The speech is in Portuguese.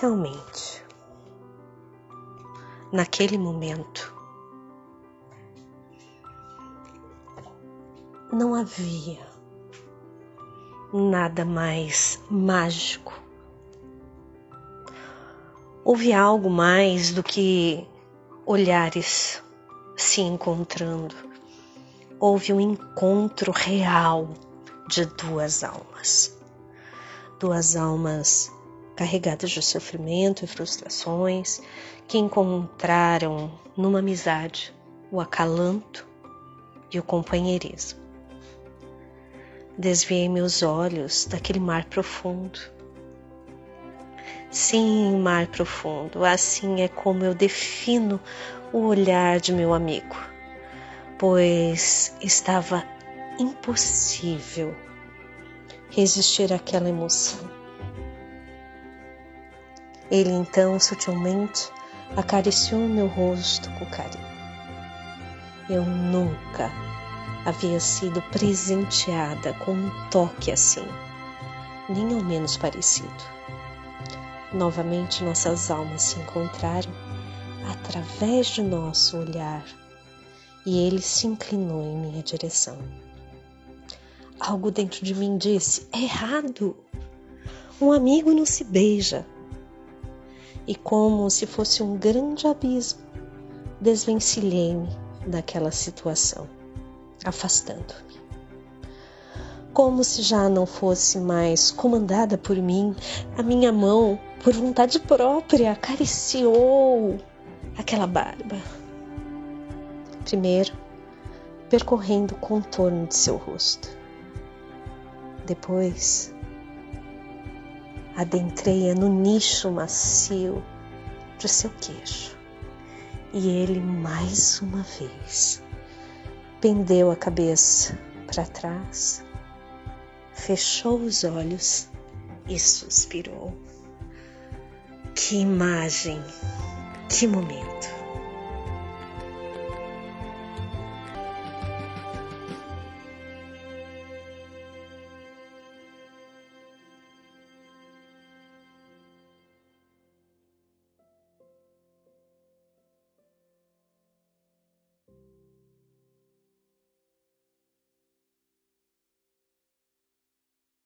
Realmente, naquele momento, não havia nada mais mágico. Houve algo mais do que olhares se encontrando. Houve um encontro real de duas almas. Duas almas carregadas de sofrimento e frustrações que encontraram numa amizade o acalanto e o companheirismo. Desviei meus olhos daquele mar profundo. Sim, mar profundo, assim é como eu defino o olhar de meu amigo, pois estava impossível resistir àquela emoção. Ele então sutilmente acariciou meu rosto com carinho. Eu nunca havia sido presenteada com um toque assim, nem ao menos parecido. Novamente nossas almas se encontraram através de nosso olhar e ele se inclinou em minha direção. Algo dentro de mim disse: errado. Um amigo não se beija. E como se fosse um grande abismo, desvencilhei-me daquela situação afastando-me. Como se já não fosse mais comandada por mim, a minha mão, por vontade própria, acariciou aquela barba. Primeiro, percorrendo o contorno de seu rosto. Depois, adentrei-a no nicho macio de seu queixo. E ele mais uma vez pendeu a cabeça para trás, fechou os olhos e suspirou. Que imagem, que momento!